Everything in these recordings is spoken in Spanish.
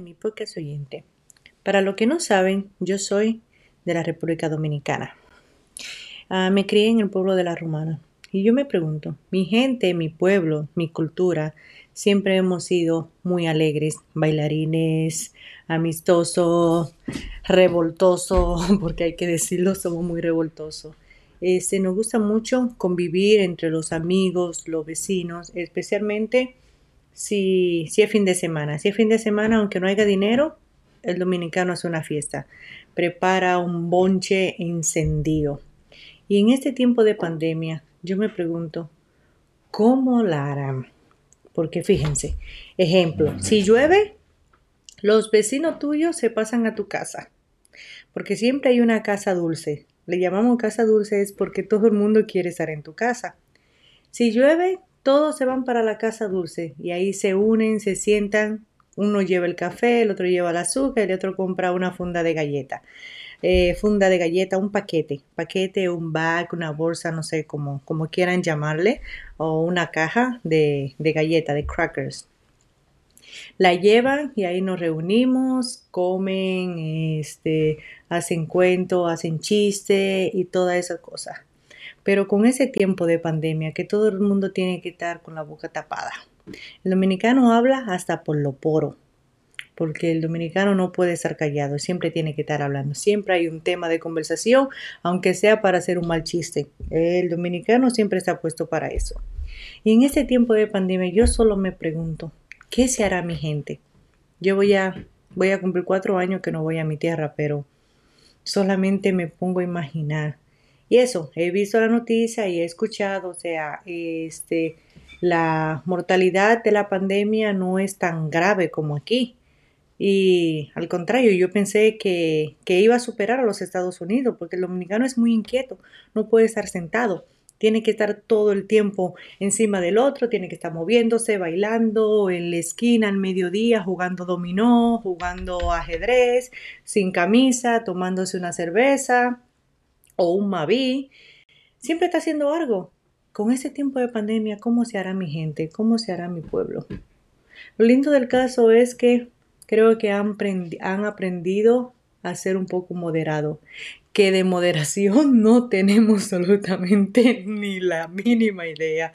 mi podcast oyente. Para los que no saben, yo soy de la República Dominicana. Ah, me crié en el pueblo de la Romana. Y yo me pregunto, mi gente, mi pueblo, mi cultura, siempre hemos sido muy alegres, bailarines, amistosos, revoltosos, porque hay que decirlo, somos muy revoltosos. Este, nos gusta mucho convivir entre los amigos, los vecinos, especialmente si, si es fin de semana. Si es fin de semana, aunque no haya dinero, el dominicano hace una fiesta. Prepara un bonche encendido. Y en este tiempo de pandemia, yo me pregunto, ¿cómo la harán? Porque fíjense, ejemplo, si llueve, los vecinos tuyos se pasan a tu casa. Porque siempre hay una casa dulce. Le llamamos casa dulce es porque todo el mundo quiere estar en tu casa. Si llueve, todos se van para la casa dulce y ahí se unen, se sientan, uno lleva el café, el otro lleva el azúcar el otro compra una funda de galleta. Eh, funda de galleta, un paquete, paquete, un bag, una bolsa, no sé cómo, como quieran llamarle, o una caja de, de galleta, de crackers. La llevan y ahí nos reunimos, comen, este, hacen cuento, hacen chiste y toda esa cosa. Pero con ese tiempo de pandemia que todo el mundo tiene que estar con la boca tapada. El dominicano habla hasta por lo poro, porque el dominicano no puede estar callado, siempre tiene que estar hablando, siempre hay un tema de conversación, aunque sea para hacer un mal chiste. El dominicano siempre está puesto para eso. Y en este tiempo de pandemia yo solo me pregunto, ¿qué se hará mi gente? Yo voy a, voy a cumplir cuatro años que no voy a mi tierra, pero solamente me pongo a imaginar y eso, he visto la noticia y he escuchado, o sea, este, la mortalidad de la pandemia no es tan grave como aquí. Y al contrario, yo pensé que, que iba a superar a los Estados Unidos, porque el dominicano es muy inquieto, no puede estar sentado tiene que estar todo el tiempo encima del otro, tiene que estar moviéndose, bailando en la esquina al mediodía, jugando dominó, jugando ajedrez, sin camisa, tomándose una cerveza o un Mavi, siempre está haciendo algo. Con ese tiempo de pandemia, ¿cómo se hará mi gente? ¿Cómo se hará mi pueblo? Lo lindo del caso es que creo que han, han aprendido a ser un poco moderado, que de moderación no tenemos absolutamente ni la mínima idea,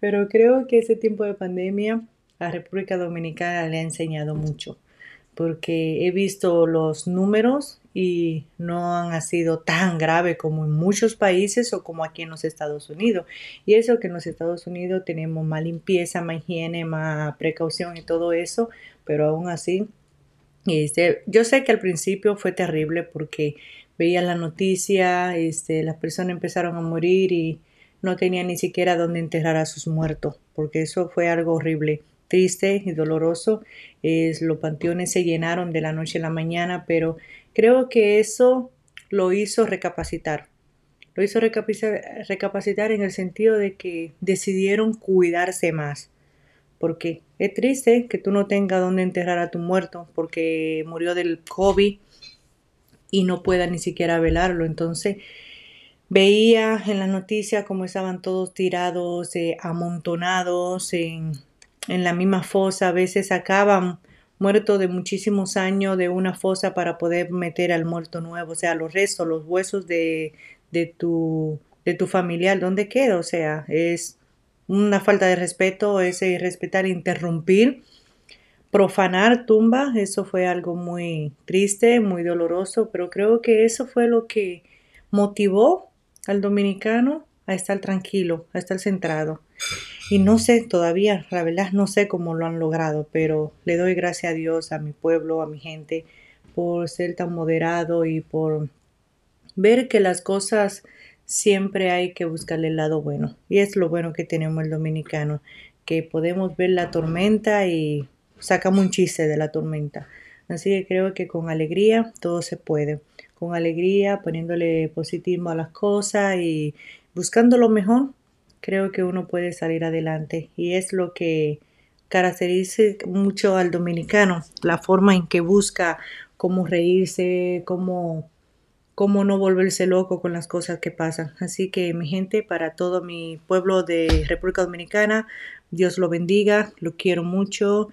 pero creo que ese tiempo de pandemia a República Dominicana le ha enseñado mucho, porque he visto los números y no han sido tan grave como en muchos países o como aquí en los Estados Unidos. Y eso que en los Estados Unidos tenemos más limpieza, más higiene, más precaución y todo eso, pero aún así, este, yo sé que al principio fue terrible porque veía la noticia, este, las personas empezaron a morir y no tenían ni siquiera dónde enterrar a sus muertos, porque eso fue algo horrible triste y doloroso. Es, los panteones se llenaron de la noche a la mañana, pero creo que eso lo hizo recapacitar. Lo hizo recapacitar, en el sentido de que decidieron cuidarse más. Porque es triste que tú no tengas dónde enterrar a tu muerto porque murió del COVID y no pueda ni siquiera velarlo. Entonces, veía en la noticia cómo estaban todos tirados, eh, amontonados en, en la misma fosa, a veces sacaban muerto de muchísimos años de una fosa para poder meter al muerto nuevo, o sea, los restos, los huesos de, de, tu, de tu familiar, ¿dónde queda? O sea, es una falta de respeto, ese irrespetar, interrumpir, profanar tumba, eso fue algo muy triste, muy doloroso, pero creo que eso fue lo que motivó al dominicano a estar tranquilo, a estar centrado. Y no sé todavía, la verdad no sé cómo lo han logrado, pero le doy gracias a Dios, a mi pueblo, a mi gente, por ser tan moderado y por ver que las cosas siempre hay que buscarle el lado bueno. Y es lo bueno que tenemos el dominicano, que podemos ver la tormenta y sacamos un chiste de la tormenta. Así que creo que con alegría todo se puede. Con alegría, poniéndole positivo a las cosas y buscando lo mejor, creo que uno puede salir adelante y es lo que caracteriza mucho al dominicano, la forma en que busca cómo reírse, cómo, cómo no volverse loco con las cosas que pasan. Así que mi gente, para todo mi pueblo de República Dominicana, Dios lo bendiga, lo quiero mucho